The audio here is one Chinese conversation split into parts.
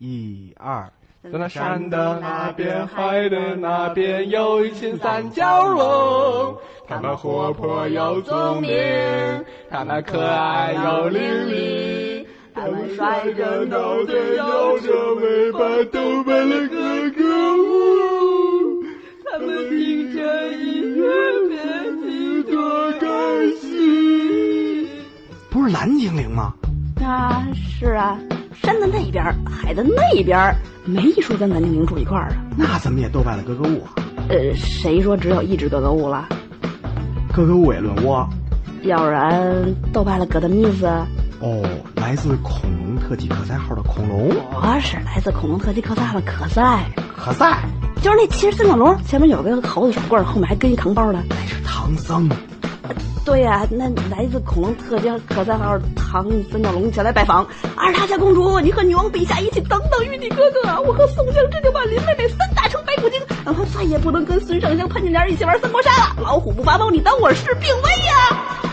一二。在那山的那边，海的那边，有一群三角龙。它们活泼又聪明，它们可爱又伶俐。它们甩着脑袋，摇着尾巴，都为了哥哥舞。它们听着音乐，变得多开心。不是蓝精灵吗？啊，是啊。山的那边，海的那边，没一说跟蓝精灵住一块儿啊。那怎么也斗败了格格巫啊？呃，谁说只有一只格格巫了？格格巫也论窝。要不然斗败了格德米斯？哦，来自恐龙特技科赛号的恐龙。我是来自恐龙特技科赛号的科赛。科赛，就是那骑着三角龙，前面有个猴子耍棍，后面还跟一糖包的。那是唐僧。对呀，那来自恐龙特技科赛号唐三角龙前来拜访。二大家公主，你和女王陛下一起等等玉帝哥哥。我和宋江、这就把林妹妹三打成白骨精，然后再也不能跟孙尚香、潘金莲一起玩三国杀了。老虎不发疯，你当我是病危呀？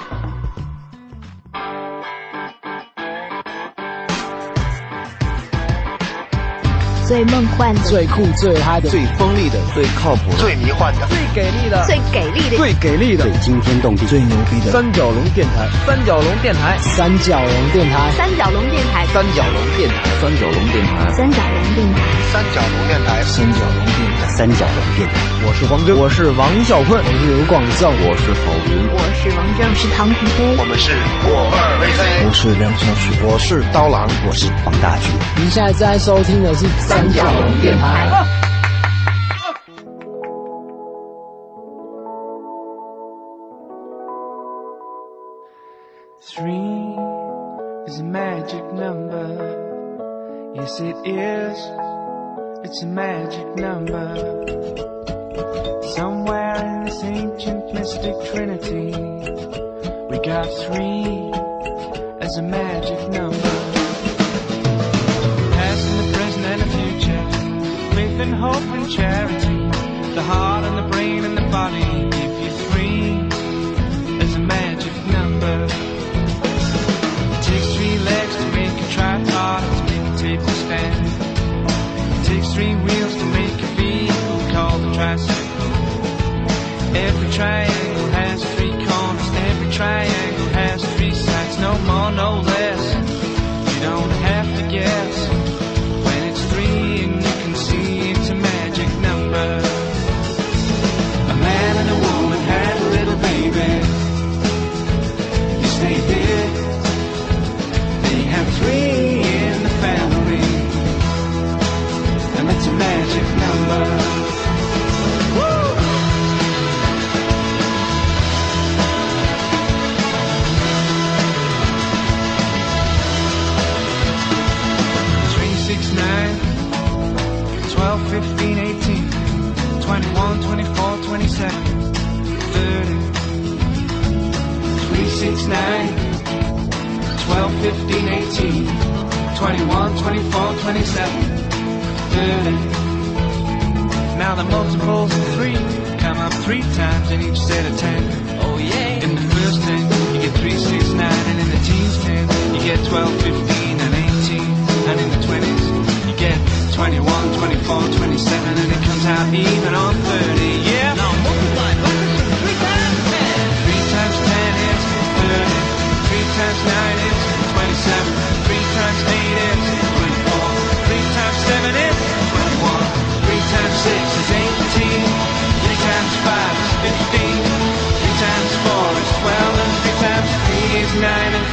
最梦幻的、最酷、最嗨的、最锋利的、最靠谱的、最迷幻的、最给力的、最给力的、最给力的、最惊天动地、最牛逼的。三角龙电台，三角龙电台，三角龙电台，三角龙电台，三角龙电台，三角龙电台，三角龙电台，三角龙电台，三角龙电台，三角龙电台。我是黄征，我是王小坤，我是刘广胜，我是郝云，我是王峥，是唐腾飞，我们是我二 VC，我是梁小旭，我是刀郎，我是黄大军。您现在在收听的是三角龙电台。Three is a magic number. Yes, it is. It's a magic number. Somewhere in this ancient mystic trinity, we got three as a magic number. Faith and hope and charity, the heart and the brain and the body give you three as a magic number. It takes three legs to make a tripod, to make a table stand. It takes three wheels to make a vehicle called a tricycle. Every triangle has three corners, every triangle has three sides, no more, no less. 21, 24, 27, 30. 3, 6, 9, 12, 15, 18, 21, 24, 27, 30. Now the multiples of 3 come up 3 times in each set of 10. Oh yeah. In the first 10, you get 3, 6, 9, and in the teens 10, you get 12, 15, and 18. And in the 20s,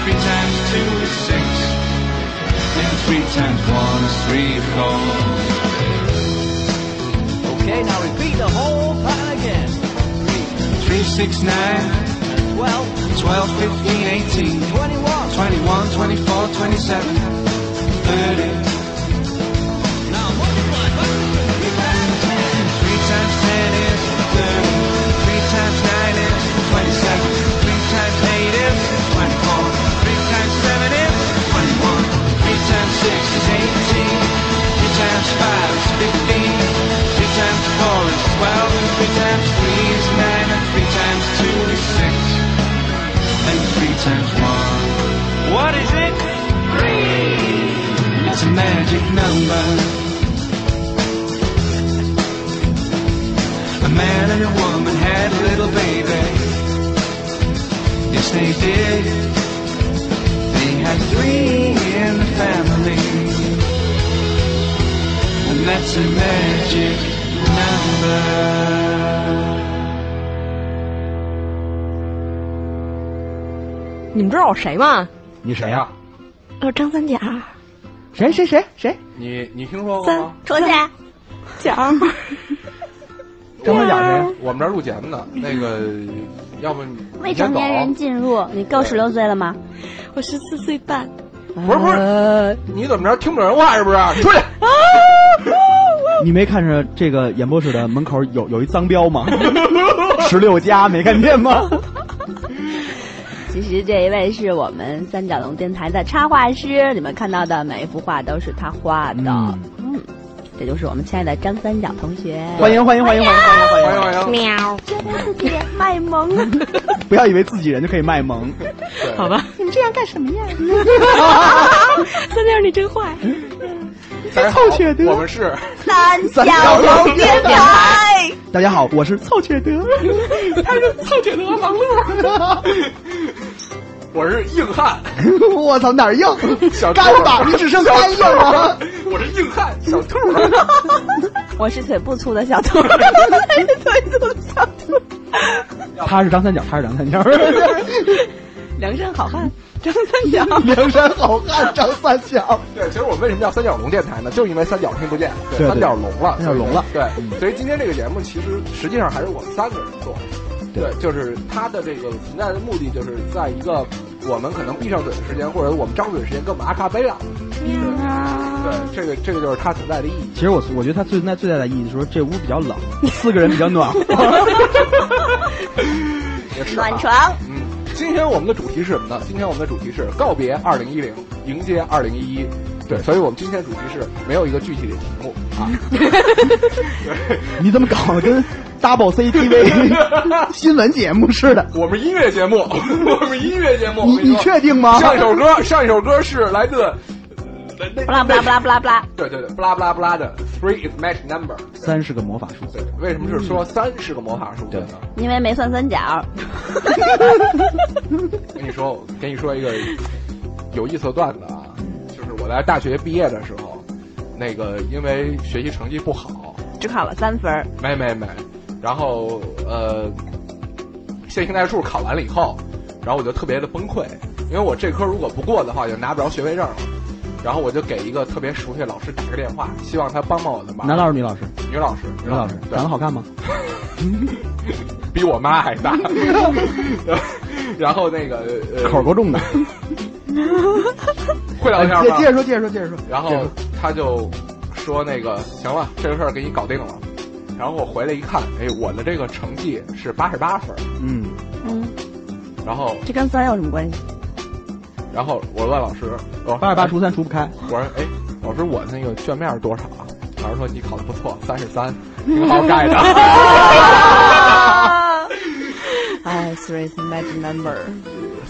Three times two is six. And three times one is three, four. Okay, now repeat the whole pattern again. Three, six, nine. Twelve. Twelve, fifteen, eighteen. Twenty-one. Twenty-one, twenty-four, twenty-seven. Thirty. Times 5 is 15. 3 times 4 is 12. And 3 times 3 is 9. And 3 times 2 is 6. And 3 times 1. What is it? 3. It's a magic number. A man and a woman had a little baby. Yes, they did. They had three in the family. And that's a magic number. 你们知道我谁吗？你谁呀？我张三角，谁谁谁谁？你你听说过三吗？出去角，张三角 谁？我们这儿录节目呢，那个要不未成年人进入，你够十六岁了吗？我十四岁半。不是不是，你怎么着听不懂人话是不是？出去！你没看着这个演播室的门口有有一脏标吗？十六加没看见吗？其实这一位是我们三角龙电台的插画师，你们看到的每一幅画都是他画的。嗯嗯，这就是我们亲爱的张三角同学。欢迎欢迎欢迎欢迎欢迎欢迎！欢迎欢迎！喵，觉得自己卖萌。不要以为自己人就可以卖萌。好吧，你们这样干什么呀？三角，你真坏。大家好凑巧的我们是三角龙电台。大家好，我是凑缺德，他是凑缺德王乐，我是硬汉 我操哪儿硬？小干吧，你只剩干硬了。我是硬汉小兔。我是腿不粗的小兔，腿粗的小兔。他是张三角，他是张三角，梁山好汉张三角。梁山好汉张三角。对，其实我们为什么叫三角龙电台呢？就是因为三角听不见，对对三角聋了，三角聋了对，所以今天这个节目其实实际上还是我们三个人做。对，就是它的这个存在的目的，就是在一个我们可能闭上嘴的时间，或者我们张嘴的时间，跟我们阿卡贝拉。对，这个这个就是它存在的意义。其实我我觉得它存在最大的意义是说这屋比较冷，四个人比较暖和。也是啊暖床。嗯，今天我们的主题是什么呢？今天我们的主题是告别二零一零，迎接二零一一。对，所以我们今天主题是没有一个具体的题目啊。你怎么搞得跟 Double CTV 新闻节目似的？我们音乐节目，我们音乐节目，你你确定吗？上一首歌，上一首歌是来自，不啦不啦不啦不啦不啦。对对对，不拉不拉不拉的 Three is magic number。三是个魔法数字对，，为什么是说三是个魔法数字呢？因为没算三角。跟你说，我跟你说一个有意思的段子啊，就是我在大学毕业的时候，那个因为学习成绩不好，只考了三分儿，没没没，然后呃，线性代数考完了以后，然后我就特别的崩溃，因为我这科如果不过的话，就拿不着学位证了。然后我就给一个特别熟悉的老师打个电话，希望他帮帮我的忙。男老师女老师？女老师，女老师长得好看吗？比我妈还大。然后那个呃，口够重的。会聊天吗？接接着说，接着说，接着说。然后他就说那个行了，这个事儿给你搞定了。然后我回来一看，哎，我的这个成绩是八十八分。嗯，嗯，然后，这跟三有什么关系？然后我问老师，我说八十八除三除不开。我说，哎，老师，我那个卷面是多少啊？老师说你考的不错，三十三，挺好改的。哎，three is magic number。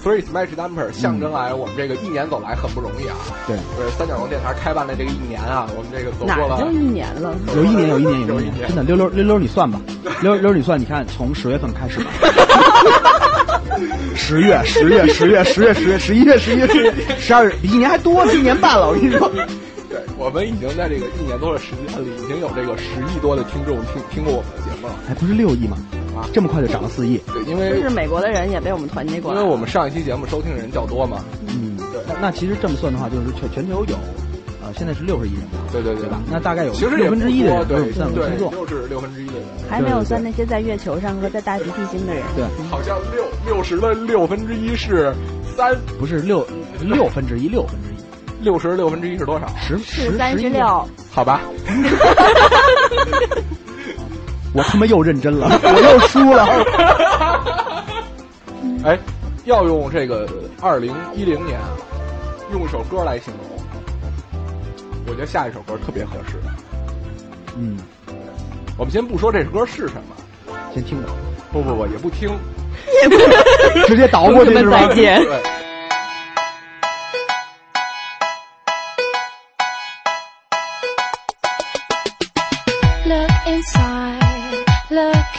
Three is magic number 象征来我们这个一年走来很不容易啊。对，呃，三角龙电台开办的这个一年啊，我们这个走过了哪儿就一年了？有一年，有一年，有一年，真的，溜溜溜溜，你算吧，溜溜你算，你看从十月份开始吧，十月、十月、十月、十月、十月、十一月、十一月、十月、十二月，比一年还多，一年半了，我跟你说。对，我们已经在这个一年多的时间里，已经有这个十亿多的听众听听过我们的节目了。还不是六亿吗？啊这么快就涨了四亿。对，因就为是美国的人也被我们团结过来。因为我们上一期节目收听的人较多嘛。嗯，对那那其实这么算的话，就是全全球有，呃，现在是六十亿人吧，对对对对吧？那大概有其实也六分之一的人都对是在我们对听众。就是六分之一的人，还没有算那些在月球上和在大鼻涕星的人。对，好像六六十的六分之一是三，不是六六分之一，六分之一，六十六分之一是多少？十是十三十六。好吧，我他妈又认真了，我又输了。哎，要用这个二零一零年啊，用一首歌来形容，我觉得下一首歌特别合适。嗯，我们先不说这首歌是什么，先听着，不不不，也不听，直接倒过去是吧？再见对。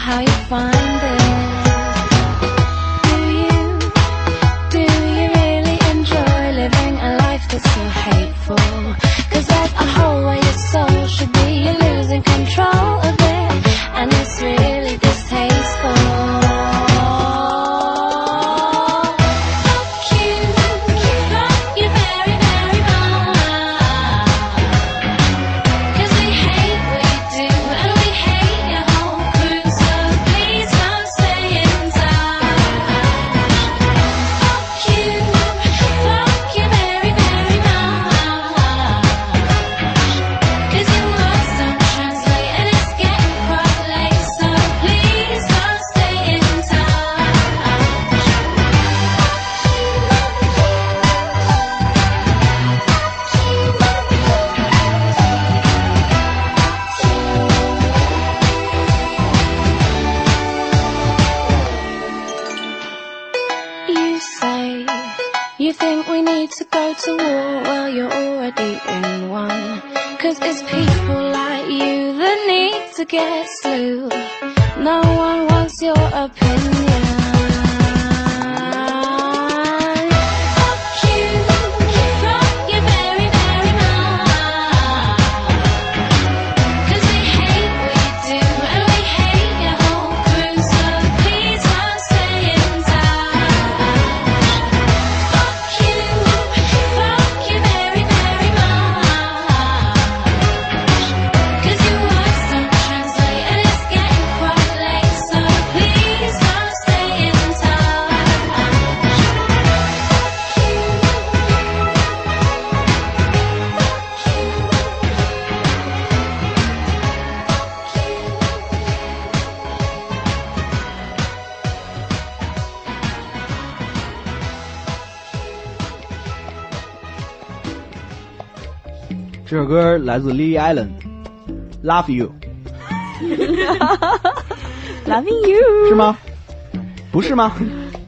How you find it. 这首歌来自 Lily Allen，Love You，Loving you 是？吗？不是吗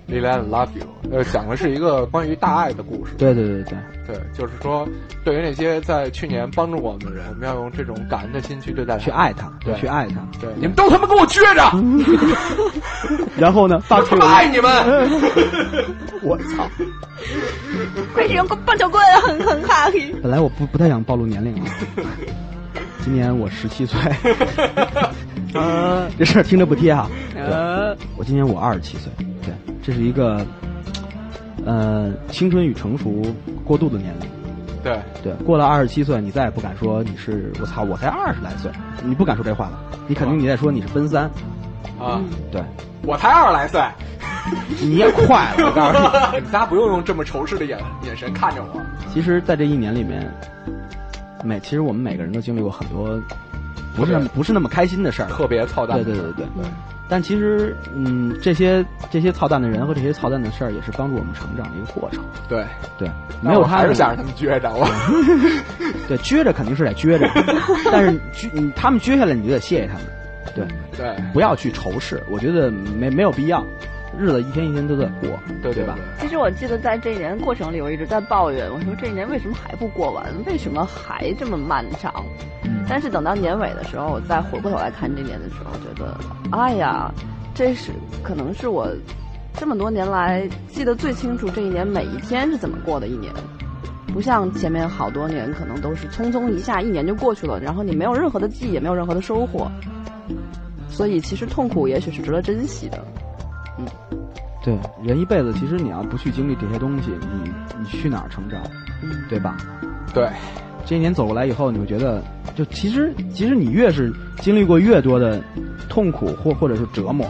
？Lily Allen Love You，呃，讲的是一个关于大爱的故事。对对对对，对，就是说，对于那些在去年帮助我们的人，我们要用这种感恩的心去对待他，去爱他，对去爱他。对，你们都他妈给我撅着，然后呢？发我他妈爱你们！我操！快使用棒球棍，很很 happy。本来我不不太想暴露年龄啊，今年我十七岁，呃这事儿听着不贴哈。呃，我今年我二十七岁，对，这是一个呃青春与成熟过渡的年龄。对，对，过了二十七岁，你再也不敢说你是我操，我才二十来岁，你不敢说这话了，你肯定你在说你是奔三。啊，对，我才二十来岁，你也快了，我告诉你。你们仨不用用这么仇视的眼眼神看着我。其实，在这一年里面，每其实我们每个人都经历过很多不是那么不是那么开心的事儿，特别操蛋对对对对对。但其实，嗯，这些这些操蛋的人和这些操蛋的事儿，也是帮助我们成长的一个过程。对对，没有他还是想让他们撅着我。对，撅着肯定是得撅着，但是撅你他们撅下来，你就得谢谢他们。对对，不要去仇视，我觉得没没有必要。日子一天一天都在过，对对吧？其实我记得在这一年过程里，我一直在抱怨，我说这一年为什么还不过完？为什么还这么漫长？嗯、但是等到年尾的时候，我再回过头来看这年的时候，觉得，哎呀，这是可能是我这么多年来记得最清楚这一年每一天是怎么过的一年，不像前面好多年可能都是匆匆一下一年就过去了，然后你没有任何的记忆，也没有任何的收获，所以其实痛苦也许是值得珍惜的。对，人一辈子其实你要不去经历这些东西，你你去哪儿成长，对吧？对，这一年走过来以后，你会觉得，就其实其实你越是经历过越多的痛苦或或者是折磨，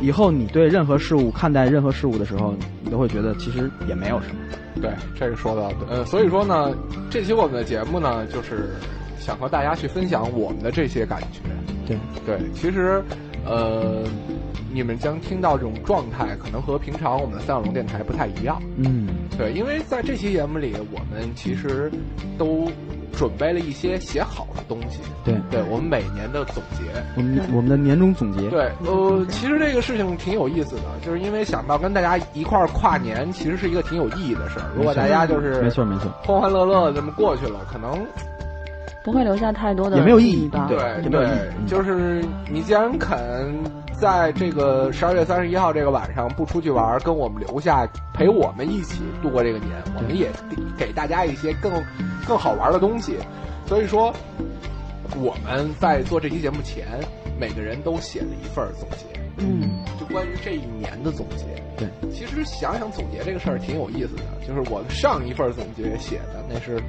以后你对任何事物看待任何事物的时候，你都会觉得其实也没有什么。对，这个说的。呃，所以说呢，这期我们的节目呢，就是想和大家去分享我们的这些感觉。对对，其实，呃，你们将听到这种状态，可能和平常我们的三角龙电台不太一样。嗯，对，因为在这期节目里，我们其实都准备了一些写好的东西。对对，我们每年的总结。我们我们的年终总结。对，呃，其实这个事情挺有意思的，就是因为想到跟大家一块儿跨年，其实是一个挺有意义的事儿。如果大家就是没错没错，欢欢乐乐这么过去了，可能不会留下太多的也没有意义吧？对对，就是你既然肯在这个十二月三十一号这个晚上不出去玩儿，跟我们留下陪我们一起度过这个年，我们也给大家一些更更好玩的东西。所以说，我们在做这期节目前，每个人都写了一份总结，嗯，就关于这一年的总结。对，其实想想总结这个事儿挺有意思的，就是我上一份总结写的那是，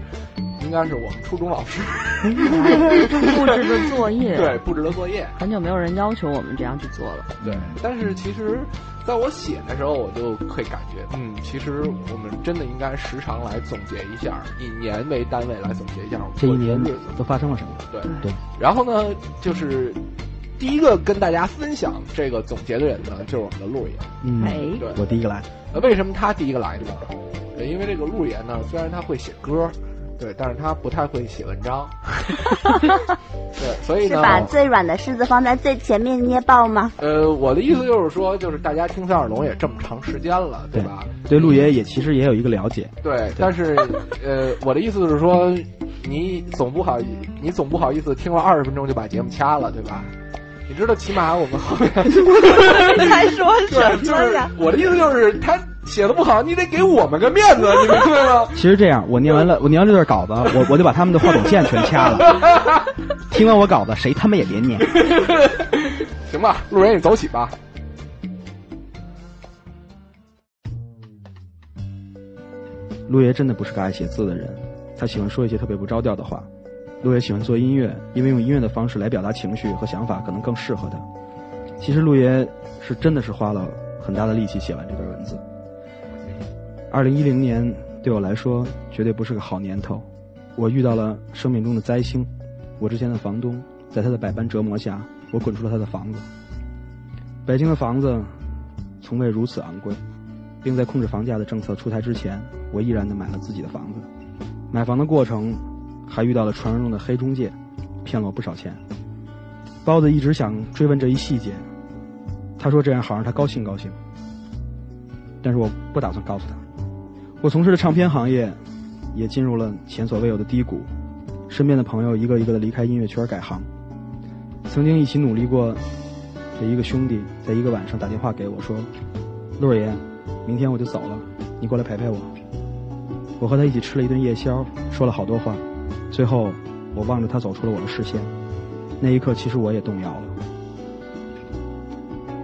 应该是我们初中老师布置的作业，对布置的作业。很久没有人要求我们这样去做了。对，但是其实，在我写的时候，我就会感觉，嗯，其实我们真的应该时常来总结一下，以年为单位来总结一下我们这一年过的日子。都发生了什么？对对。然后呢，就是第一个跟大家分享这个总结的人呢，就是我们的陆爷。嗯，哎对，我第一个来。呃，为什么他第一个来呢？对因为这个陆爷呢，虽然他会写歌，对，但是他不太会写文章。对，所以呢，是把最软的柿子放在最前面捏爆吗？呃，我的意思就是说，就是大家听三耳聋也这么长时间了，对吧？对陆爷也其实也有一个了解。对，但是呃，我的意思是说，你总不好，你总不好意思听了二十分钟就把节目掐了，对吧？你知道，起码我们后面 还说对，就是我的意思就是他写的不好，你得给我们个面子，你明白吗？其实这样，我念完了，我念完这段稿子，我我就把他们的话筒线全掐了。听完我稿子，谁他妈也别念。行吧，路人你走起吧。陆爷真的不是个爱写字的人，他喜欢说一些特别不着调的话。陆爷喜欢做音乐，因为用音乐的方式来表达情绪和想法可能更适合他。其实陆爷是真的是花了很大的力气写完这段文字。二零一零年对我来说绝对不是个好年头，我遇到了生命中的灾星。我之前的房东在他的百般折磨下，我滚出了他的房子。北京的房子从未如此昂贵，并在控制房价的政策出台之前，我毅然的买了自己的房子。买房的过程还遇到了传说中的黑中介，骗了我不少钱。包子一直想追问这一细节，他说这样好让他高兴高兴，但是我不打算告诉他。我从事的唱片行业也进入了前所未有的低谷，身边的朋友一个一个的离开音乐圈改行。曾经一起努力过的一个兄弟，在一个晚上打电话给我说：“陆儿爷，明天我就走了，你过来陪陪我。”我和他一起吃了一顿夜宵，说了好多话，最后我望着他走出了我的视线。那一刻，其实我也动摇了。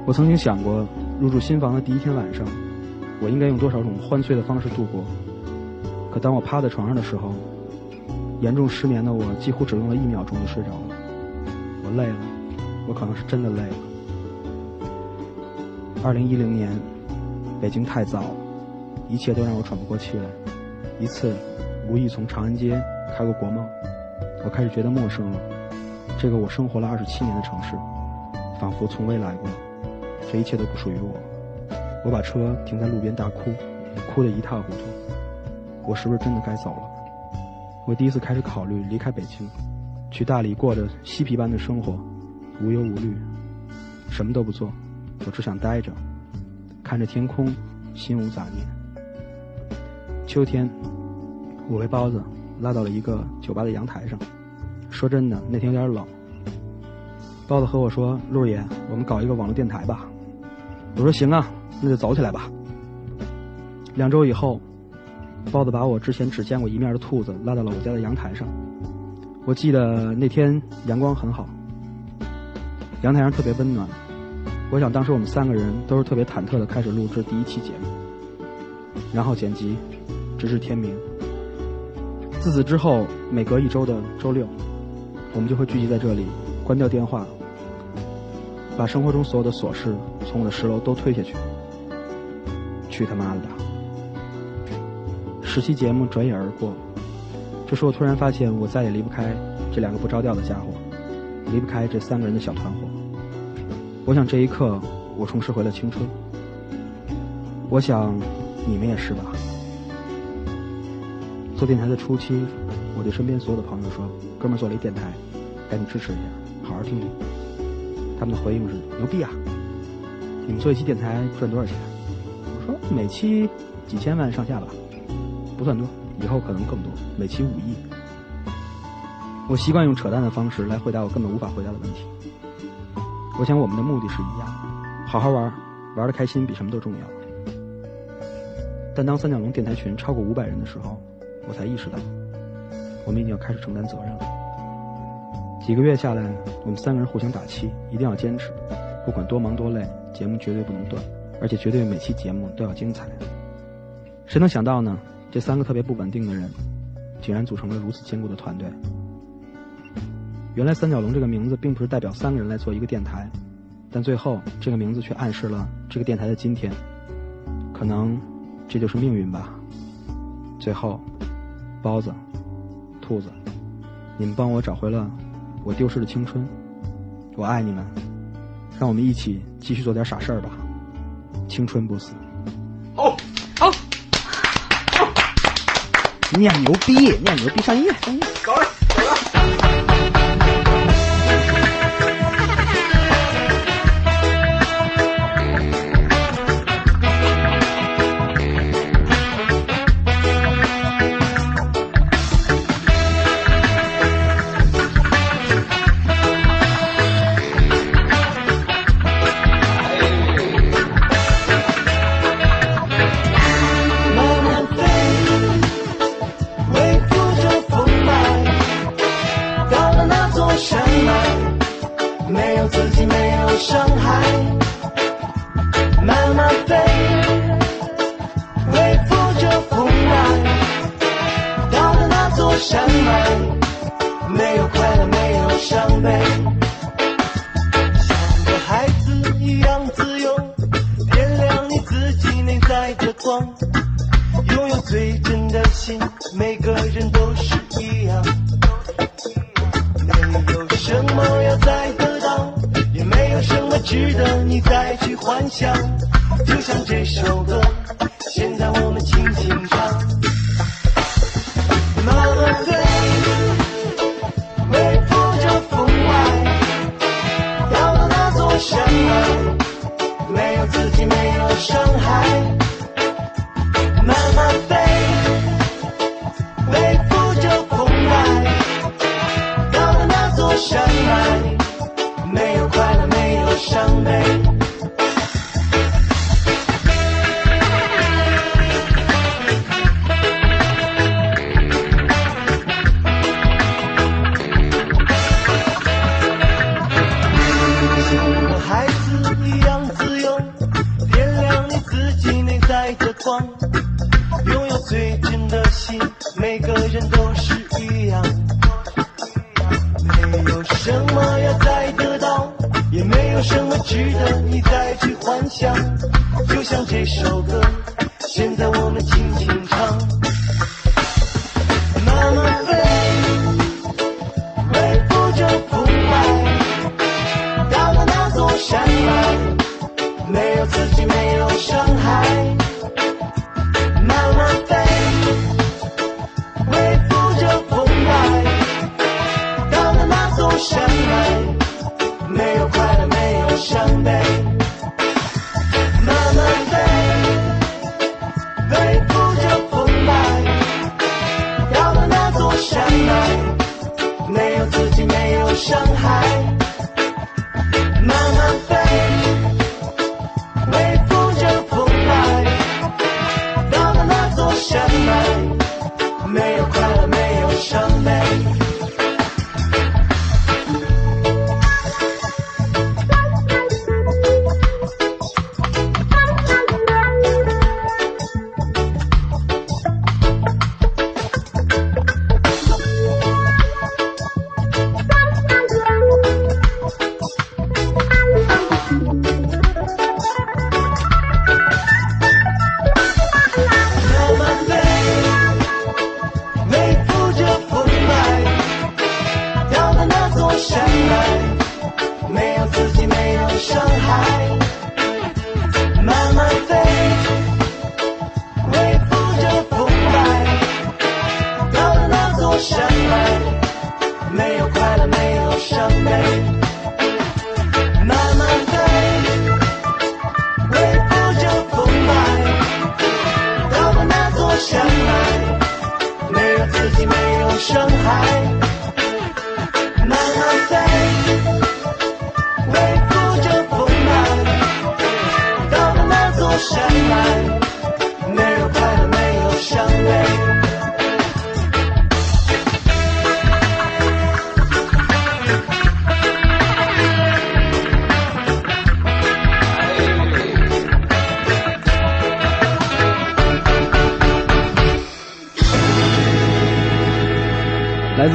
我曾经想过，入住新房的第一天晚上，我应该用多少种欢醉的方式度过。可当我趴在床上的时候，严重失眠的我几乎只用了一秒钟就睡着了。我累了，我可能是真的累了。二零一零年，北京太燥了，一切都让我喘不过气来。一次，无意从长安街开过国贸，我开始觉得陌生了。这个我生活了二十七年的城市，仿佛从未来过。这一切都不属于我。我把车停在路边大哭，哭得一塌糊涂。我是不是真的该走了？我第一次开始考虑离开北京，去大理过着嬉皮般的生活，无忧无虑，什么都不做，我只想待着，看着天空，心无杂念。秋天，我被包子拉到了一个酒吧的阳台上。说真的，那天有点冷。包子和我说：“陆爷，我们搞一个网络电台吧。”我说行啊，那就走起来吧。两周以后，包子把我之前只见过一面的兔子拉到了我家的阳台上。我记得那天阳光很好，阳台上特别温暖。我想当时我们三个人都是特别忐忑的开始录制第一期节目，然后剪辑，直至天明。自此之后，每隔一周的周六，我们就会聚集在这里，关掉电话，把生活中所有的琐事从我的十楼都推下去。去他妈的吧！十期节目转眼而过，这时我突然发现，我再也离不开这两个不着调的家伙，离不开这三个人的小团伙。我想这一刻，我重拾回了青春。我想，你们也是吧？做电台的初期，我对身边所有的朋友说：“哥们儿做了一电台，赶紧支持一下，好好听听。”他们的回应是：“牛逼啊！你们做一期电台赚多少钱？”我说：“每期几千万上下吧，不算多，以后可能更多，每期五亿。”我习惯用扯淡的方式来回答我根本无法回答的问题。我想我们的目的是一样，好好玩，玩的开心比什么都重要。但当三角龙电台群超过五百人的时候，我才意识到，我们已经要开始承担责任了。几个月下来，我们三个人互相打气，一定要坚持，不管多忙多累，节目绝对不能断，而且绝对每期节目都要精彩。谁能想到呢？这三个特别不稳定的人，竟然组成了如此坚固的团队。原来三角龙这个名字并不是代表三个人来做一个电台，但最后这个名字却暗示了这个电台的今天。可能这就是命运吧。最后，包子、兔子，你们帮我找回了我丢失的青春，我爱你们，让我们一起继续做点傻事儿吧，青春不死。好，好，念牛逼，念牛逼，上音乐，上音乐。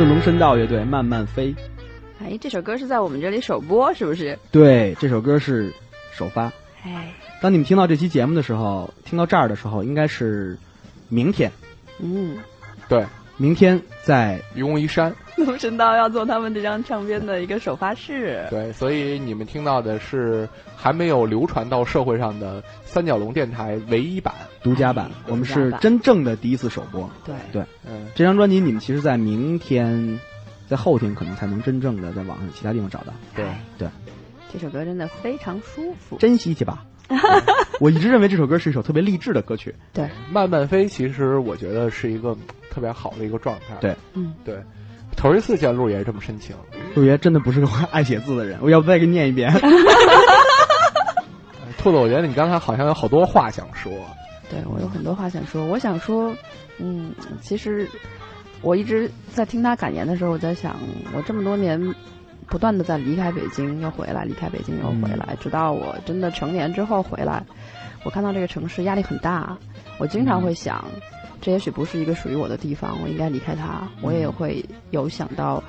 自龙神道乐队《慢慢飞》。哎，这首歌是在我们这里首播，是不是？对，这首歌是首发。哎，当你们听到这期节目的时候，听到这儿的时候，应该是明天。嗯，对，明天在愚公移山。龙神道要做他们这张唱片的一个首发式。对，所以你们听到的是还没有流传到社会上的三角龙电台唯一版、独家版，我们是真正的第一次首播。对对，嗯，这张专辑你们其实，在明天、在后天可能才能真正的在网上其他地方找到。对对，这首歌真的非常舒服，珍惜去吧。我一直认为这首歌是一首特别励志的歌曲。对，慢慢飞，其实我觉得是一个特别好的一个状态。对，嗯，对。头一次见陆爷这么深情，陆爷真的不是个 爱写字的人。我要不再给你念一遍？兔子，我觉得你刚才好像有好多话想说。对我有很多话想说，我想说，嗯，其实我一直在听他感言的时候，我在想，我这么多年不断的在离开北京又回来，离开北京又回来，直到我真的成年之后回来，我看到这个城市压力很大，我经常会想。这也许不是一个属于我的地方，我应该离开它。我也会有想到，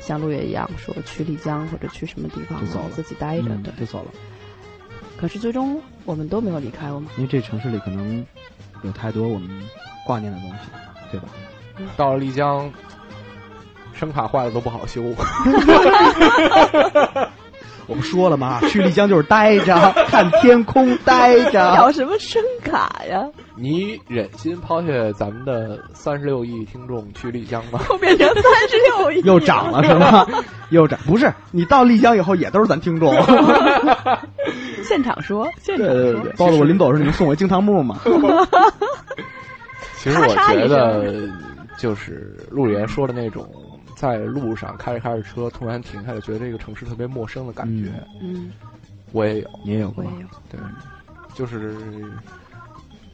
像陆爷一样说去丽江或者去什么地方，走，自己待着，嗯、对，就走了。可是最终我们都没有离开我们，因为这城市里可能有太多我们挂念的东西，对吧？到了丽江，声卡坏了都不好修。我不说了吗？去丽江就是待着，看天空，待着。要什么声卡呀？你忍心抛下咱们的三十六亿听众去丽江吗？又变成三十六亿，又涨了是吗？又涨？不是，你到丽江以后也都是咱听众。现场说，现场说。对对对，包括我临走时你们送我金堂木嘛。其实我觉得，就是陆爷说的那种。在路上开着开着车，突然停下来，觉得这个城市特别陌生的感觉。嗯，我也有，你也有过。我有。对，就是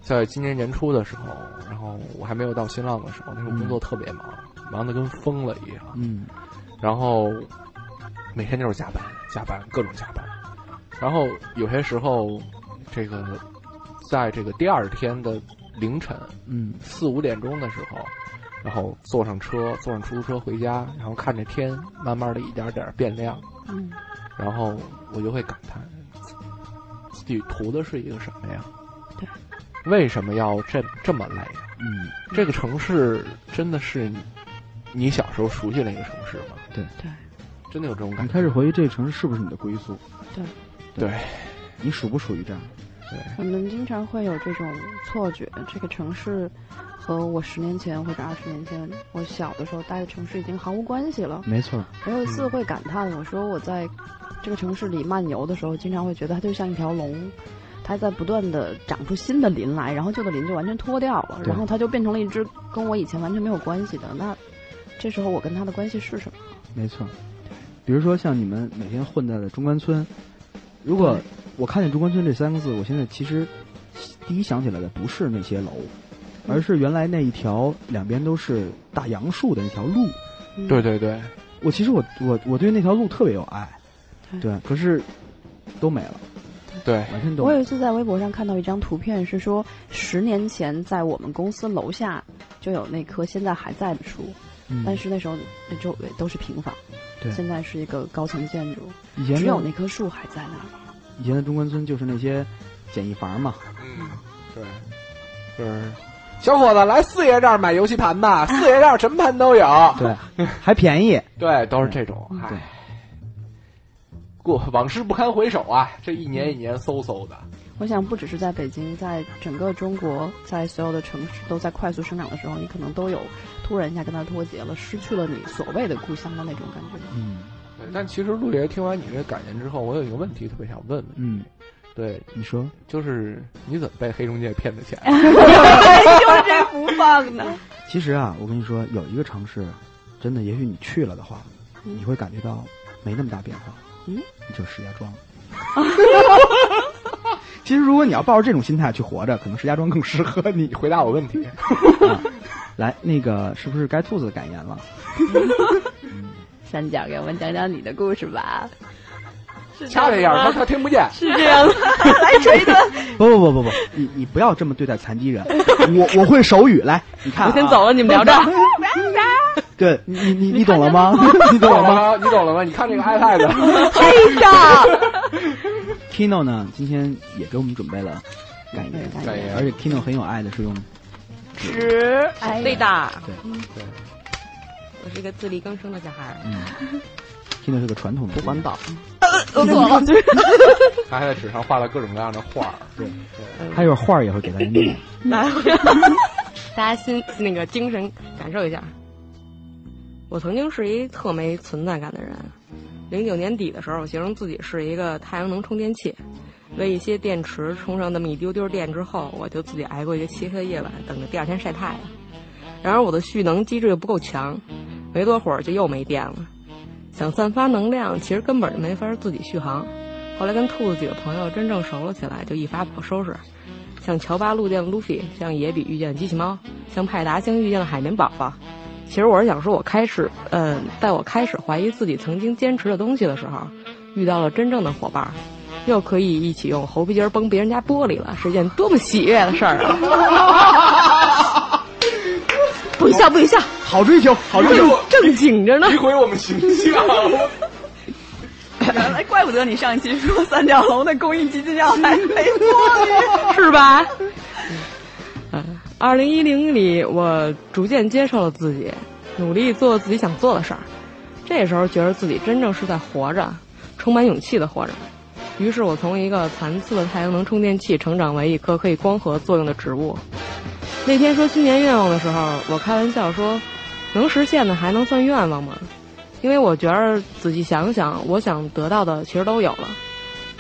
在今年年初的时候，然后我还没有到新浪的时候，那时候工作特别忙，嗯、忙得跟疯了一样。嗯。然后每天就是加班，加班，各种加班。然后有些时候，这个在这个第二天的凌晨，嗯，四五点钟的时候。然后坐上车，坐上出租车回家，然后看着天慢慢的一点点变亮，嗯，然后我就会感叹，自己图的是一个什么呀？对，为什么要这这么累呀？嗯，这个城市真的是你小时候熟悉那个城市吗？对对，真的有这种感觉。你开始怀疑这个城市是不是你的归宿？对，对，你属不属于这样？对，我们经常会有这种错觉，这个城市和我十年前或者二十年前我小的时候待的城市已经毫无关系了。没错。我有一次会感叹，我说我在这个城市里漫游的时候，经常会觉得它就像一条龙，它在不断的长出新的鳞来，然后旧的鳞就完全脱掉了，然后它就变成了一只跟我以前完全没有关系的。那这时候我跟它的关系是什么？没错。比如说像你们每天混在的中关村，如果我看见中关村这三个字，我现在其实第一想起来的不是那些楼，而是原来那一条两边都是大杨树的那条路。对对对，我其实我我我对那条路特别有爱，对，可是都没了，对，完全都。我有一次在微博上看到一张图片，是说十年前在我们公司楼下就有那棵现在还在的树，嗯、但是那时候那周围都是平房，对，现在是一个高层建筑，以前只有那棵树还在那里。以前的中关村就是那些简易房嘛，嗯，对，就是小伙子来四爷这儿买游戏盘吧，四爷这儿什么盘都有，对，还便宜，对，都是这种，对。过往事不堪回首啊，这一年一年嗖嗖的。我想不只是在北京，在整个中国，在所有的城市都在快速生长的时候，你可能都有突然一下跟它脱节了，失去了你所谓的故乡的那种感觉。嗯。对，但其实陆爷听完你这感言之后，我有一个问题特别想问问。嗯，对，你说，就是你怎么被黑中介骗的钱？就这不放呢？其实啊，我跟你说，有一个城市，真的，也许你去了的话，嗯、你会感觉到没那么大变化。嗯，就是石家庄。其实如果你要抱着这种心态去活着，可能石家庄更适合你。回答我问题。啊来，那个是不是该兔子感言了？三角，给我们讲讲你的故事吧。掐这样，他他听不见。是这样的，来锤子。不不不不不，你你不要这么对待残疾人。我我会手语，来，你看、啊。我先走了，你们聊着。对你你你你懂了吗？你懂了吗？你懂了吗？你看这个 iPad。哎呀 Kino 呢，今天也给我们准备了感言，感言而且 Kino 很有爱的是用纸，哎对的。对对，我是一个自力更生的小孩儿。嗯，Kino 是个传统的不环保。我错了，他还在纸上画了各种各样的画儿。对，他一会画儿也会给 大家念。来，大家心那个精神感受一下。我曾经是一特没存在感的人。零九年底的时候，我形容自己是一个太阳能充电器，为一些电池充上那么一丢丢电之后，我就自己挨过一个漆黑的夜晚，等着第二天晒太阳。然而我的蓄能机制又不够强，没多会儿就又没电了。想散发能量，其实根本就没法自己续航。后来跟兔子几个朋友真正熟了起来，就一发不可收拾。像乔巴路见了路飞，像野比遇见了机器猫，像派达星遇见了海绵宝宝。其实我是想说，我开始，呃，在我开始怀疑自己曾经坚持的东西的时候，遇到了真正的伙伴，又可以一起用猴皮筋崩别人家玻璃了，是一件多么喜悦的事儿啊！不许笑，不许笑，好追求，好追求，正经着呢。诋毁我们形象。原来怪不得你上期说三角龙的公益基金要来没错，是吧？嗯，二零一零里，我逐渐接受了自己，努力做自己想做的事儿。这时候觉得自己真正是在活着，充满勇气的活着。于是我从一个残次的太阳能充电器成长为一棵可以光合作用的植物。那天说新年愿望的时候，我开玩笑说，能实现的还能算愿望吗？因为我觉得仔细想想，我想得到的其实都有了。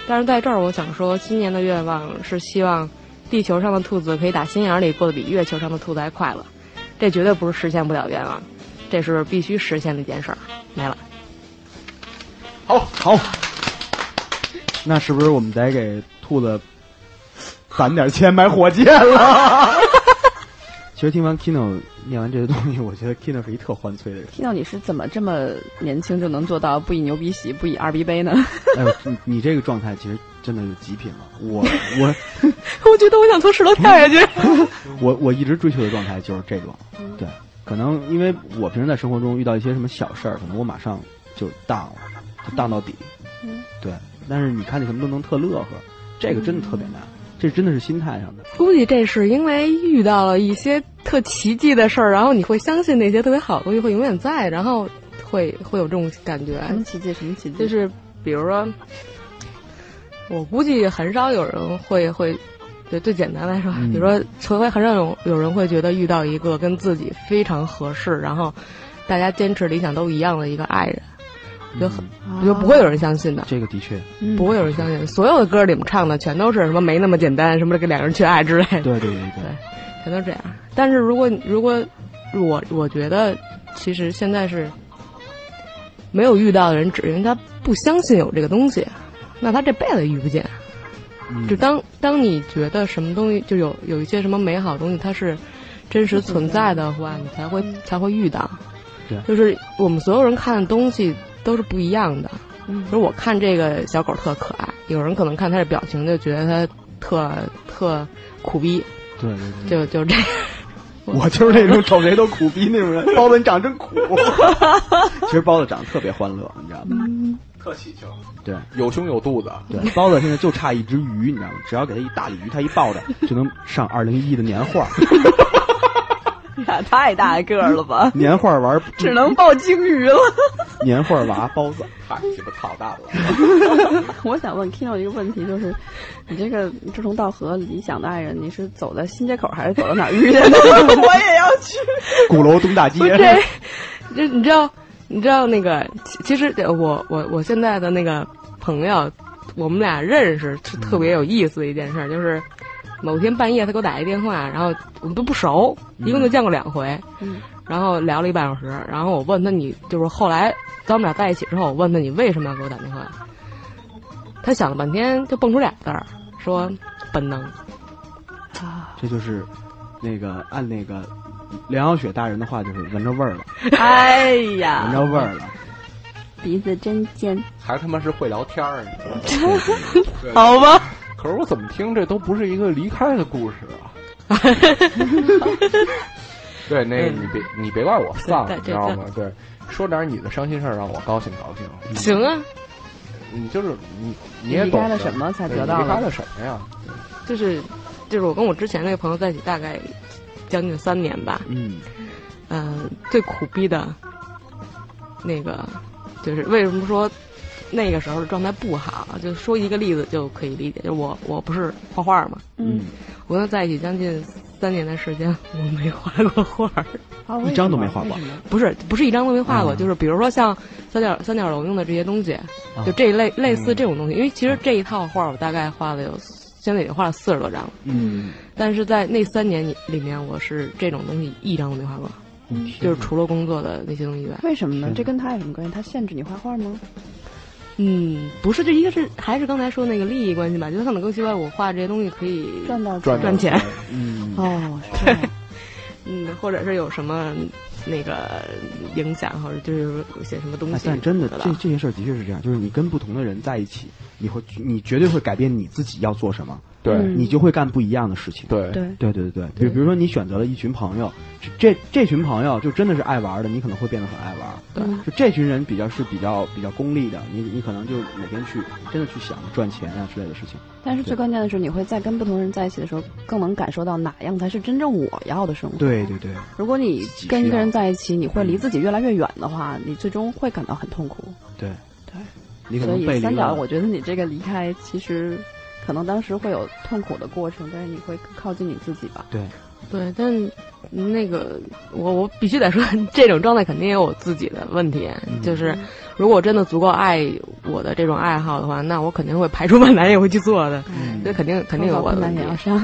但是在这儿，我想说，新年的愿望是希望地球上的兔子可以打心眼里过得比月球上的兔子还快乐。这绝对不是实现不了愿望，这是必须实现的一件事儿。没了。好，好。那是不是我们得给兔子攒点钱买火箭了？其实听完 Kino 念完这些东西，我觉得 Kino 是一特欢催的人。Kino，你是怎么这么年轻就能做到不以牛逼喜，不以二逼悲呢？哎呦，你你这个状态其实真的是极品了。我我 我觉得我想从石头跳下去。我我一直追求的状态就是这种，对，可能因为我平时在生活中遇到一些什么小事儿，可能我马上就荡了，就荡到底。嗯，对。但是你看见什么都能特乐呵，这个真的特别难。这真的是心态上的，估计这是因为遇到了一些特奇迹的事儿，然后你会相信那些特别好的东西会永远在，然后会会有这种感觉。什么奇迹？什么奇迹？就是比如说，我估计很少有人会会，对最简单来说，嗯比如说，除非很少有有人会觉得遇到一个跟自己非常合适，然后大家坚持理想都一样的一个爱人。就很，我就不会有人相信的。这个的确，不会有人相信。所有的歌里面唱的全都是什么没那么简单，什么这个两个人去爱之类的。对对对对，全都这样。但是如果如果我我觉得，其实现在是没有遇到的人，只因为他不相信有这个东西，那他这辈子遇不见。嗯就当当你觉得什么东西就有有一些什么美好的东西，它是真实存在的话，你才会才会遇到。对，就是我们所有人看的东西。都是不一样的，嗯，比如我看这个小狗特可爱，有人可能看它的表情就觉得它特特苦逼，对对对，就就这样。我就是那种瞅谁都苦逼那种人。包子，你长得真苦。其实包子长得特别欢乐，你知道吗？嗯、特喜庆。对，有胸有肚子。对，包子现在就差一只鱼，你知道吗？只要给他一大鲤鱼，他一抱着就能上二零一的年画。呀，太大个儿了吧！年画玩 只能抱鲸鱼了。年画娃包子太鸡巴操蛋了！我想问 Kino 一个问题，就是你这个志同道合、理想的爱人，你是走在新街口还是走到哪儿遇见的？我也要去鼓楼东大街。这，这你知道？你知道那个？其实我我我现在的那个朋友，我们俩认识是特别有意思的一件事，就是。某天半夜，他给我打一电话，然后我们都不熟，一共就见过两回，嗯，然后聊了一半小时，然后我问他你就是后来咱们俩在一起之后，我问他你为什么要给我打电话？他想了半天，就蹦出俩字儿，说本能。这就是那个按那个梁晓雪大人的话，就是闻着味儿了，哎呀闻，着味儿了。鼻子真尖。还他妈是会聊天儿，好吧，可是我怎么听这都不是一个离开的故事啊。对，那个嗯你别你别怪我丧，你知道吗？对，说点你的伤心事儿让我高兴高兴。行啊，你就是你你也离懂了什么才得到离开了什么呀？就是就是我跟我之前那个朋友在一起大概将近三年吧，嗯，嗯、最苦逼的，那个就是为什么说那个时候的状态不好？就说一个例子就可以理解，就是我我不是画画嘛，嗯，我跟他在一起将近三年的时间，我没画过画一张都没画过。不是不是一张都没画过，嗯就是比如说像三角三角龙用的这些东西，就这一类类似这种东西，因为其实这一套画儿我大概画了有现在已经画了四十多张了，嗯，但是在那三年里里面，我是这种东西一张都没画过，就是除了工作的那些东西以外。为什么呢？这跟他有什么关系？他限制你画画吗？嗯，不是，这一个是还是刚才说那个利益关系吧，就是他可能更希望我画这些东西可以赚到赚赚钱，嗯，哦，对。嗯，或者是有什么那个影响，或者就是有些什么东哎西。但真的，这这些事儿的确是这样，就是你跟不同的人在一起，你会你绝对会改变你自己要做什么，对。嗯。你就会干不一样的事情。对。对，对对对对，比比如说你选择了一群朋友，这这这群朋友就真的是爱玩的，你可能会变得很爱玩。对。就这群人比较是比较比较功利的，你你可能就每天去真的去想着赚钱啊之类的事情。但是最关键的是，你会在跟不同人在一起的时候，更能感受到哪样才是真正我要的生活。对对对。如果你跟一个人在一起，你会离自己越来越远的话，你最终会感到很痛苦。对。对，你可所能被离以三角，我觉得你这个离开，其实可能当时会有痛苦的过程，但是你会更靠近你自己吧。对对，但那个我我必须得说，这种状态肯定也有我自己的问题，嗯就是如果我真的足够爱我的这种爱好的话，那我肯定会排除万难也会去做的，嗯这肯定肯定有我的问题困难也。要上。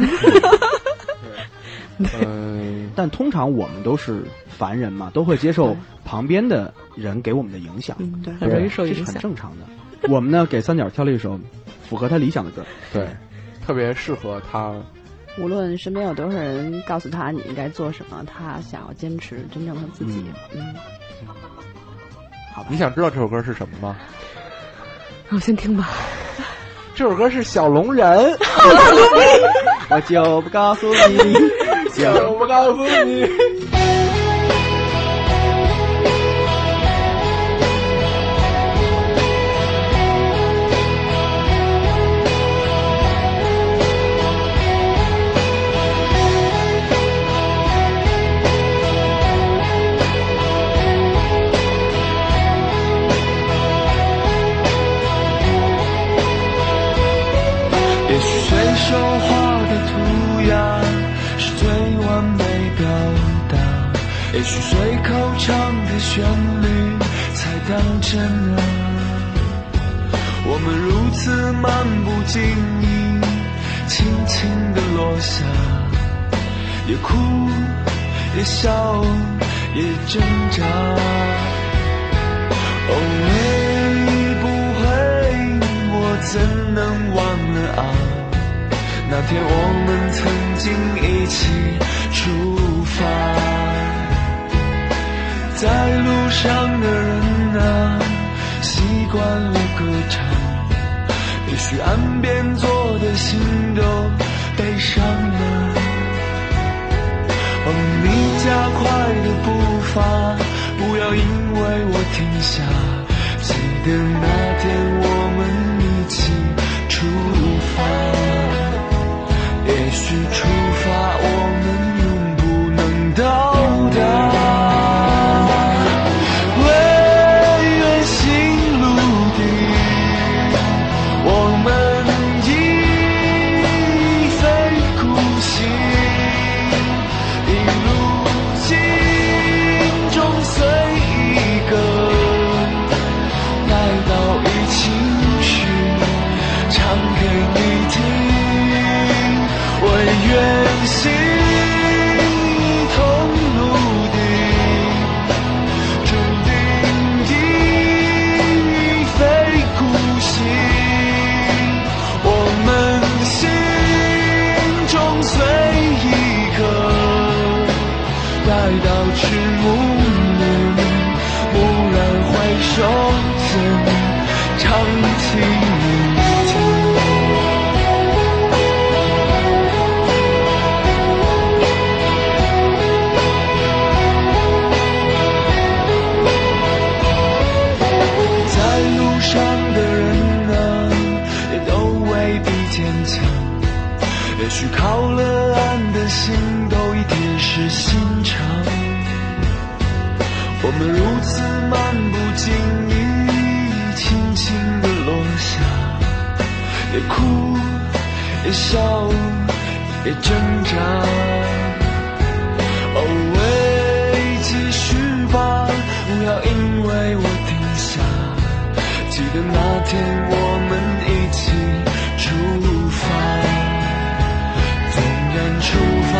嗯，但通常我们都是凡人嘛，都会接受旁边的人给我们的影响，嗯，对很容易受这是影响。很正常的。我们呢，给三角挑了一首符合他理想的歌。对，特别适合他。无论身边有多少人告诉他你应该做什么，他想要坚持真正的自己。嗯，好你想知道这首歌是什么吗？我先听吧。这首歌是小龙人，我就不告诉你，就不告诉你。旋律才当真啊。我们如此漫不经意，轻轻地落下，也哭，也笑，也挣扎。哦，会不会我怎能忘了啊？那天我们曾经一起出在路上的人啊，习惯了歌唱，也许岸边坐的心都悲伤了。哦，你加快的步伐，不要因为我停下。记得那天我们一起出发，也许出发我们我们如此漫不经意，轻轻地落下，也哭，也笑，也挣扎。哦，喂，继续吧，不要因为我停下。记得那天我们一起出发，纵然出发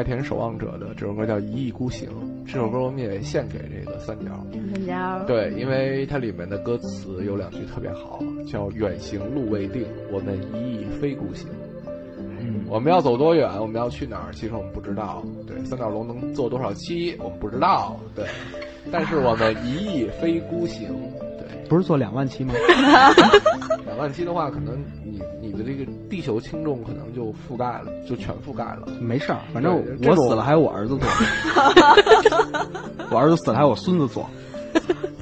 麦田守望者的，这首歌叫《一意孤行》。这首歌我们也献给这个三角。三角。对，因为它里面的歌词有两句特别好，叫“远行路未定，我们一意非孤行”。嗯，我们要走多远，我们要去哪儿，其实我们不知道。对，三角龙能做多少期，我们不知道。对，但是我们一意非孤行。对，不是做两万期吗？两万期的话，可能你你的这个地球轻重可能就覆盖了，就全覆盖了。没事儿，反正我死了还有我儿子做，我儿子死了还有我孙子做。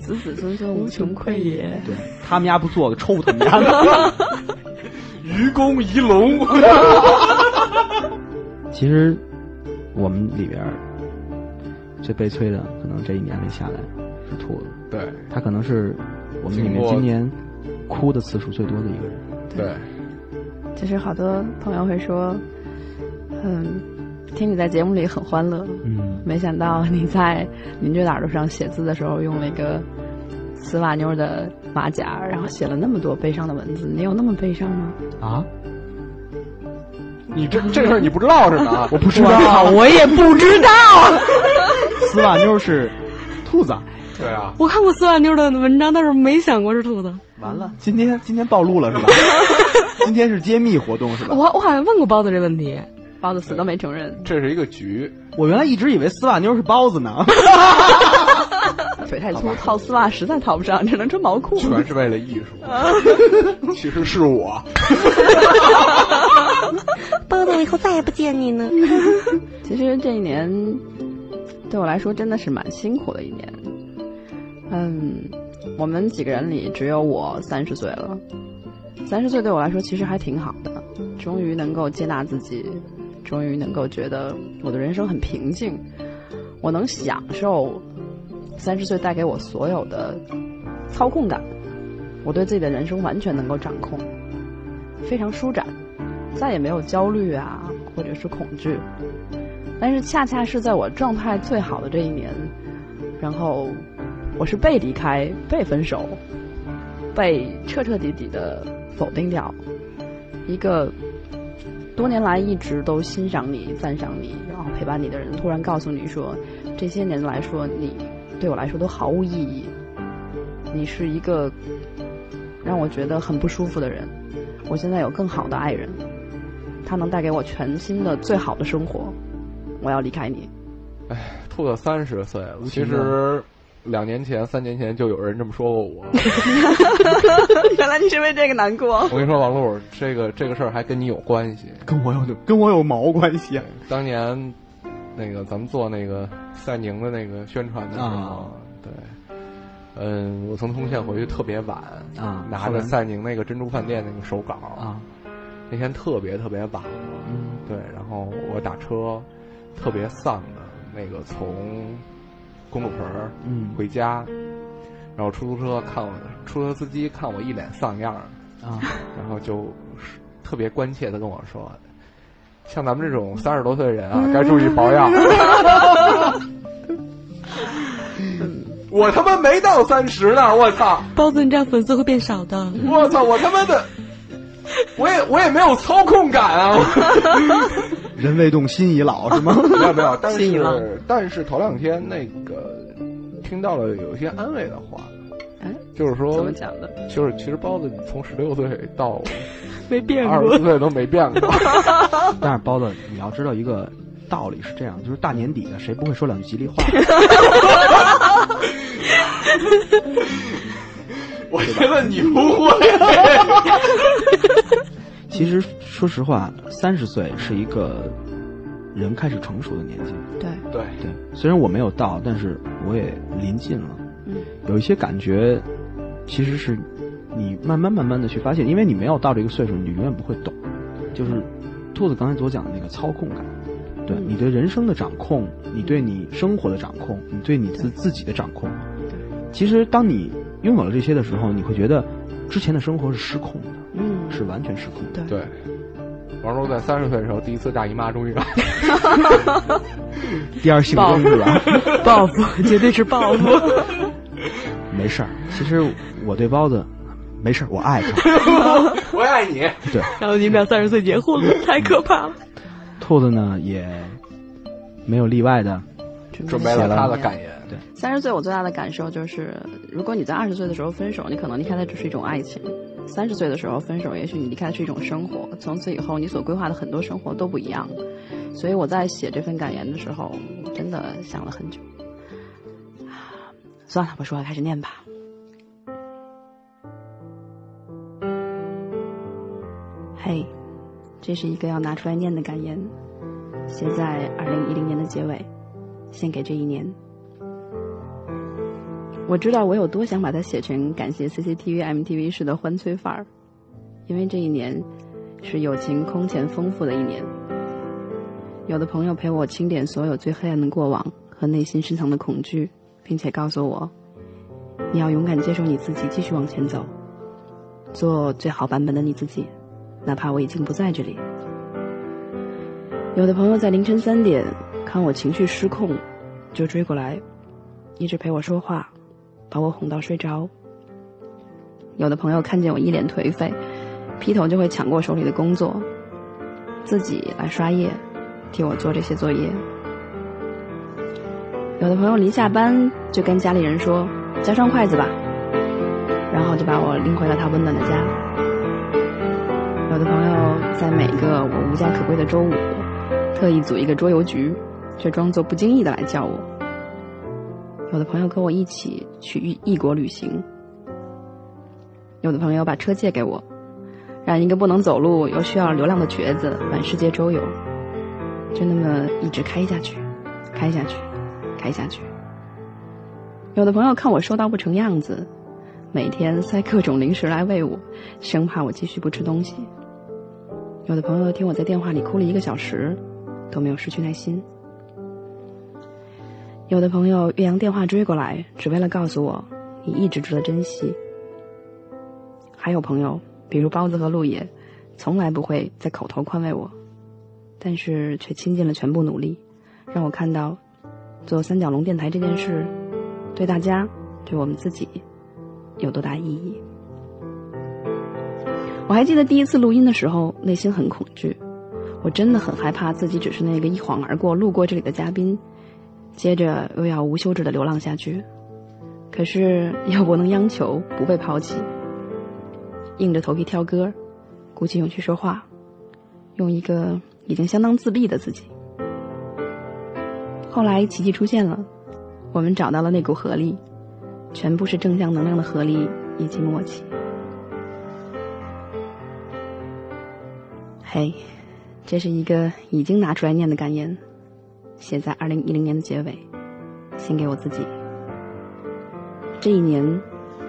子子孙孙无穷匮也。对他们家不做，抽他们家的。愚公移龙。其实我们里边最悲催的，可能这一年里下来是兔子。对，他可能是我们里面今年哭的次数最多的一个人。对，就是好多朋友会说，嗯，听你在节目里很欢乐，嗯，没想到你在邻居的耳朵上写字的时候用了一个丝袜妞的马甲，然后写了那么多悲伤的文字，你有那么悲伤吗？啊？你这这事儿你不知道是吧？我不知道，我也不知道。丝袜妞是兔子。对啊，我看过丝袜妞的文章，但是没想过是兔子。完了，今天今天暴露了是吧？今天是揭秘活动是吧？我我好像问过包子这问题，包子死都没承认。这是一个局。我原来一直以为丝袜妞是包子呢。腿太粗，套丝袜实在套不上，只能穿毛裤。全是为了艺术，其实是我。包子，我以后再也不见你呢。其实这一年对我来说真的是蛮辛苦的一年。嗯，我们几个人里只有我三十岁了。三十岁对我来说其实还挺好的，终于能够接纳自己，终于能够觉得我的人生很平静，我能享受三十岁带给我所有的操控感，我对自己的人生完全能够掌控，非常舒展，再也没有焦虑啊，或者是恐惧。但是恰恰是在我状态最好的这一年，然后我是被离开、被分手、被彻彻底底的否定掉，一个多年来一直都欣赏你、赞赏你，然后陪伴你的人，突然告诉你说，这些年来说你对我来说都毫无意义，你是一个让我觉得很不舒服的人。我现在有更好的爱人，他能带给我全新的、最好的生活。我要离开你。哎，兔子三十岁了，其实两年前、三年前就有人这么说过我。原来你是为这个难过。我跟你说，王璐，这个这个事儿还跟你有关系。跟我有跟我有毛关系啊？当年那个咱们做那个赛宁的那个宣传的时候，啊对，嗯，我从通县回去特别晚啊拿着赛宁那个珍珠饭店那个手稿啊，那天特别特别晚了，嗯对，然后我打车特别丧的，那个从公主盆儿嗯回家，然后出租车看我，出租车司机看我一脸丧样儿啊，然后就特别关切的跟我说，像咱们这种三十多岁的人啊，该注意保养。我他妈没到三十呢，我操！包子，你这样粉丝会变少的。我操！我他妈的，我也我也没有操控感啊！人未动，心已老是吗？没有没有，但心已老是但是头两天那个听到了有一些安慰的话，哎，就是说怎么讲的？就是其实包子从十六岁到 没变过二十四。岁都没变过。但是包子，你要知道一个道理是这样，就是大年底的，谁不会说两句吉利话？我觉得你不会。其实说实话，三十岁是一个人开始成熟的年纪。对，对。对，虽然我没有到，但是我也临近了。嗯，有一些感觉，其实是你慢慢慢慢的去发现，因为你没有到这个岁数，你永远不会懂。就是兔子刚才所讲的那个操控感，对嗯。你对人生的掌控，你对你生活的掌控，你对你自自己的掌控。其实当你拥有了这些的时候，你会觉得之前的生活是失控的，嗯，是完全失控的。对对，王璐在三十岁的时候，第一次大姨妈终于来了。第二性征是吧？报复，绝对是报复。没事儿，其实我对包子没事儿，我爱他。我也爱你。对，然后你们俩三十岁结婚了，太可怕了。兔子呢也没有例外的准备了他的感言。对，三十岁我最大的感受就是，如果你在二十岁的时候分手，你可能离开的只是一种爱情；三十岁的时候分手，也许你离开是一种生活。从此以后，你所规划的很多生活都不一样。所以我在写这份感言的时候，真的想了很久。算了，不说了，开始念吧。嘿，这是一个要拿出来念的感言，写在二零一零年的结尾，献给这一年。我知道我有多想把它写成感谢 CCTV、MTV 式的欢催范儿，因为这一年是友情空前丰富的一年。有的朋友陪我清点所有最黑暗的过往和内心深藏的恐惧，并且告诉我，你要勇敢接受你自己，继续往前走，做最好版本的你自己，哪怕我已经不在这里。有的朋友在凌晨三点看我情绪失控，就追过来，一直陪我说话，把我哄到睡着。有的朋友看见我一脸颓废，劈头就会抢过手里的工作，自己来刷夜，替我做这些作业。有的朋友临下班就跟家里人说：“加双筷子吧。”然后就把我拎回了他温暖的家。有的朋友在每个我无家可归的周五，特意组一个桌游局，却装作不经意的来叫我。有的朋友跟我一起去异异国旅行，有的朋友把车借给我，让一个不能走路又需要流浪的瘸子满世界周游，就那么一直开下去，开下去，开下去。有的朋友看我瘦到不成样子，每天塞各种零食来喂我，生怕我继续不吃东西。有的朋友听我在电话里哭了一个小时，都没有失去耐心。有的朋友岳阳电话追过来，只为了告诉我你一直值得珍惜。还有朋友，比如包子和陆野，从来不会在口头宽慰我，但是却倾尽了全部努力，让我看到做三角龙电台这件事，对大家，对我们自己，有多大意义。我还记得第一次录音的时候，内心很恐惧，我真的很害怕自己只是那个一晃而过、路过这里的嘉宾，接着又要无休止的流浪下去。可是又不能央求不被抛弃，硬着头皮挑歌，鼓起勇气说话，用一个已经相当自闭的自己。后来奇迹出现了，我们找到了那股合力，全部是正向能量的合力以及默契。嘿，这是一个已经拿出来念的感言，写在二零一零年的结尾，献给我自己。这一年，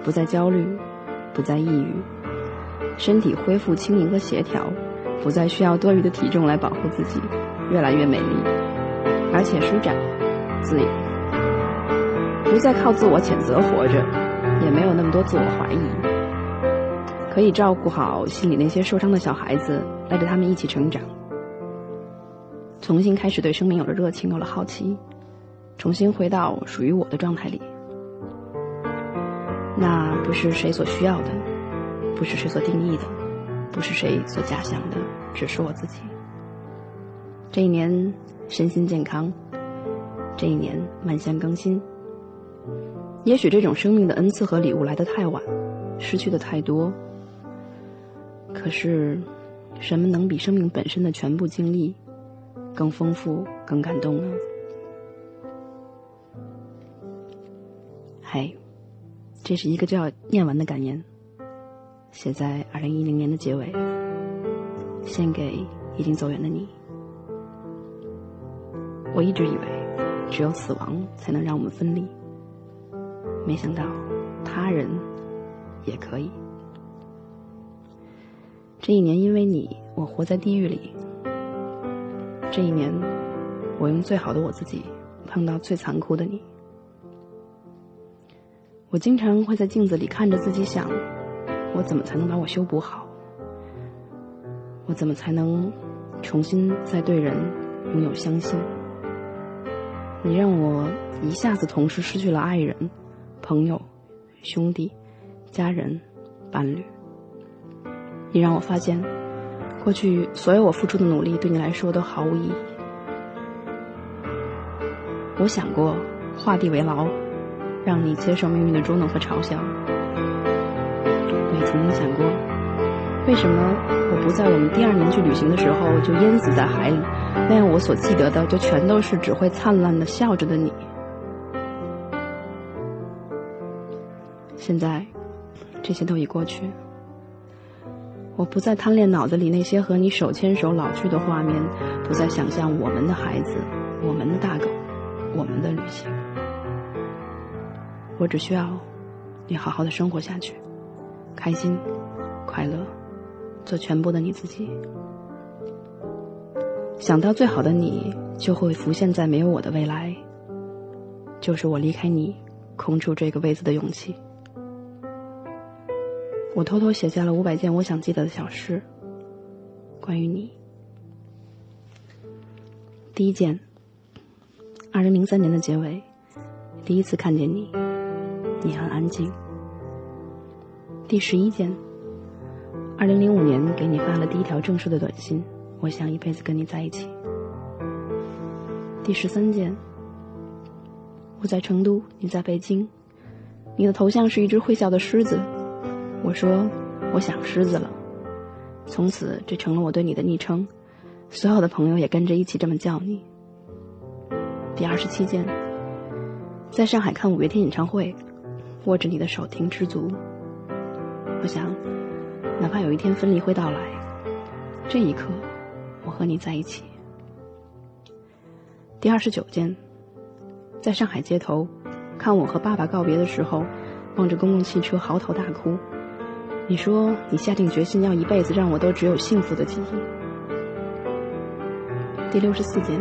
不再焦虑，不再抑郁，身体恢复轻盈和协调，不再需要多余的体重来保护自己，越来越美丽，而且舒展、自由，不再靠自我谴责活着，也没有那么多自我怀疑，可以照顾好心里那些受伤的小孩子，带着他们一起成长，重新开始对生命有了热情，有了好奇，重新回到属于我的状态里。那不是谁所需要的，不是谁所定义的，不是谁所假想的，只是我自己。这一年身心健康，这一年万象更新。也许这种生命的恩赐和礼物来得太晚，失去的太多。可是，什么能比生命本身的全部经历更丰富、更感动呢？嘿。这是一个就要念完的感言，写在二零一零年的结尾，献给已经走远的你。我一直以为，只有死亡才能让我们分离，没想到他人也可以。这一年因为你，我活在地狱里。这一年，我用最好的我自己碰到最残酷的你。我经常会在镜子里看着自己，想：我怎么才能把我修补好？我怎么才能重新再对人拥有相信？你让我一下子同时失去了爱人、朋友、兄弟、家人、伴侣。你让我发现，过去所有我付出的努力对你来说都毫无意义。我想过画地为牢。让你接受命运的捉弄和嘲笑。我也曾经想过，为什么我不在我们第二年去旅行的时候就淹死在海里？那样我所记得的就全都是只会灿烂的笑着的你。现在，这些都已过去。我不再贪恋脑子里那些和你手牵手老去的画面，不再想象我们的孩子、我们的大狗、我们的旅行。我只需要你好好的生活下去，开心、快乐，做全部的你自己。想到最好的你，就会浮现在没有我的未来。就是我离开你，空出这个位子的勇气。我偷偷写下了五百件我想记得的小事，关于你。第一件，二零零三年的结尾，第一次看见你。你很安静。第十一件，二零零五年给你发了第一条正式的短信，我想一辈子跟你在一起。第十三件，我在成都，你在北京，你的头像是一只会笑的狮子，我说我想狮子了，从此这成了我对你的昵称，所有的朋友也跟着一起这么叫你。第二十七件，在上海看五月天演唱会。握着你的手，挺知足。我想，哪怕有一天分离会到来，这一刻，我和你在一起。第二十九件，在上海街头，看我和爸爸告别的时候，望着公共汽车嚎啕大哭。你说你下定决心要一辈子让我都只有幸福的记忆。第六十四件，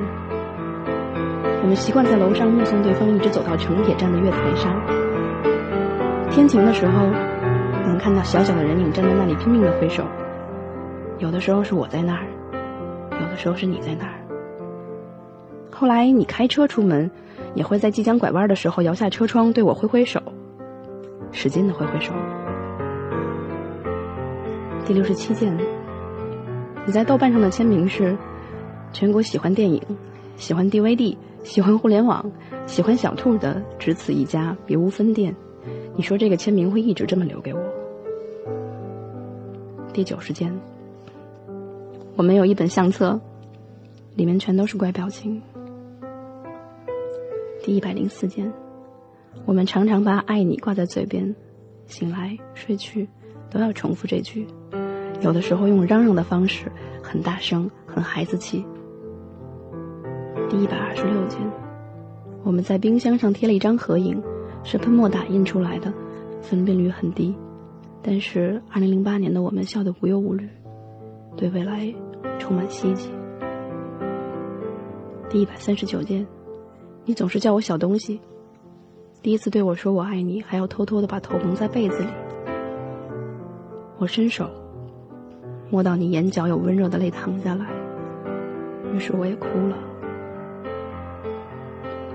我们习惯在楼上目送对方一直走到城铁站的月台上。天晴的时候，能看到小小的人影站在那里拼命的挥手。有的时候是我在那儿，有的时候是你在那儿。后来你开车出门，也会在即将拐弯的时候摇下车窗对我挥挥手，使劲的挥挥手。第六十七件，你在豆瓣上的签名是：全国喜欢电影、喜欢 DVD、喜欢互联网、喜欢小兔的，只此一家，别无分店。你说这个签名会一直这么留给我？第九十件，我们有一本相册，里面全都是怪表情。第一百零四件，我们常常把“爱你”挂在嘴边，醒来睡去都要重复这句，有的时候用嚷嚷的方式，很大声，很孩子气。第一百二十六件，我们在冰箱上贴了一张合影，是喷墨打印出来的，分辨率很低，但是二零零八年的我们笑得无忧无虑，对未来充满希冀。第一百三十九件，你总是叫我小东西。第一次对我说我爱你，还要偷偷的把头蒙在被子里。我伸手摸到你眼角有温热的泪淌下来，于是我也哭了。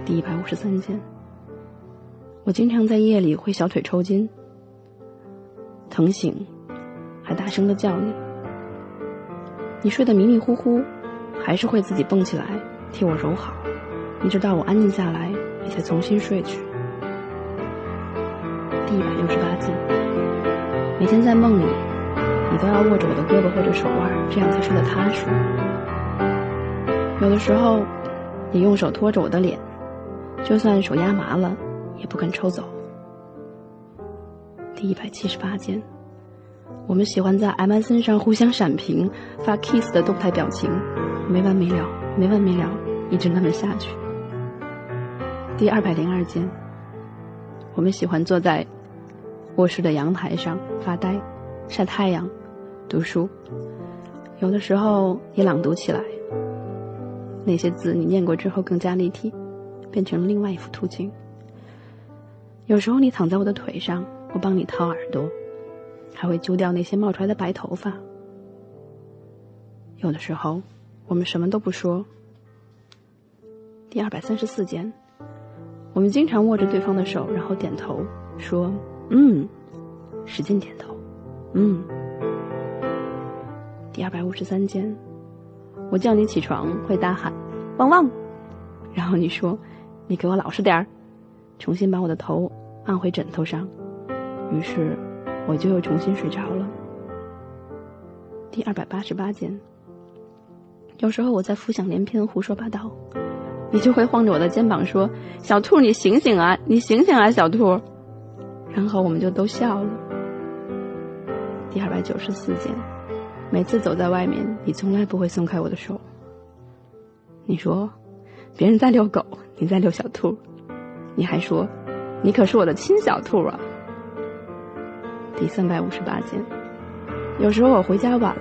第一百五十三件，我经常在夜里会小腿抽筋，疼醒，还大声的叫你。你睡得迷迷糊糊，还是会自己蹦起来替我揉好，一直到我安静下来，你才重新睡去。第一百六十八件，每天在梦里，你都要握着我的胳膊或者手腕，这样才睡得踏实。有的时候，你用手托着我的脸，就算手压麻了，也不肯抽走。第一百七十八件，我们喜欢在 MSN 上互相闪屏，发 kiss 的动态表情，没完没了，没完没了，一直那么下去。第二百零二件，我们喜欢坐在卧室的阳台上发呆、晒太阳、读书，有的时候也朗读起来。那些字你念过之后更加立体，变成了另外一幅图景。有时候你躺在我的腿上，我帮你掏耳朵，还会揪掉那些冒出来的白头发。有的时候，我们什么都不说。第二百三十四件，我们经常握着对方的手，然后点头说：“嗯。”使劲点头，嗯。第二百五十三件，我叫你起床会大喊“汪汪”，然后你说：“你给我老实点儿。”重新把我的头按回枕头上，于是我就又重新睡着了。第二百八十八件，有时候我在浮想联翩、胡说八道，你就会晃着我的肩膀说：“小兔，你醒醒啊，你醒醒啊，小兔。”然后我们就都笑了。第二百九十四件，每次走在外面，你从来不会松开我的手。你说，别人在遛狗，你在遛小兔，你还说，你可是我的亲小兔啊。第三百五十八件，有时候我回家晚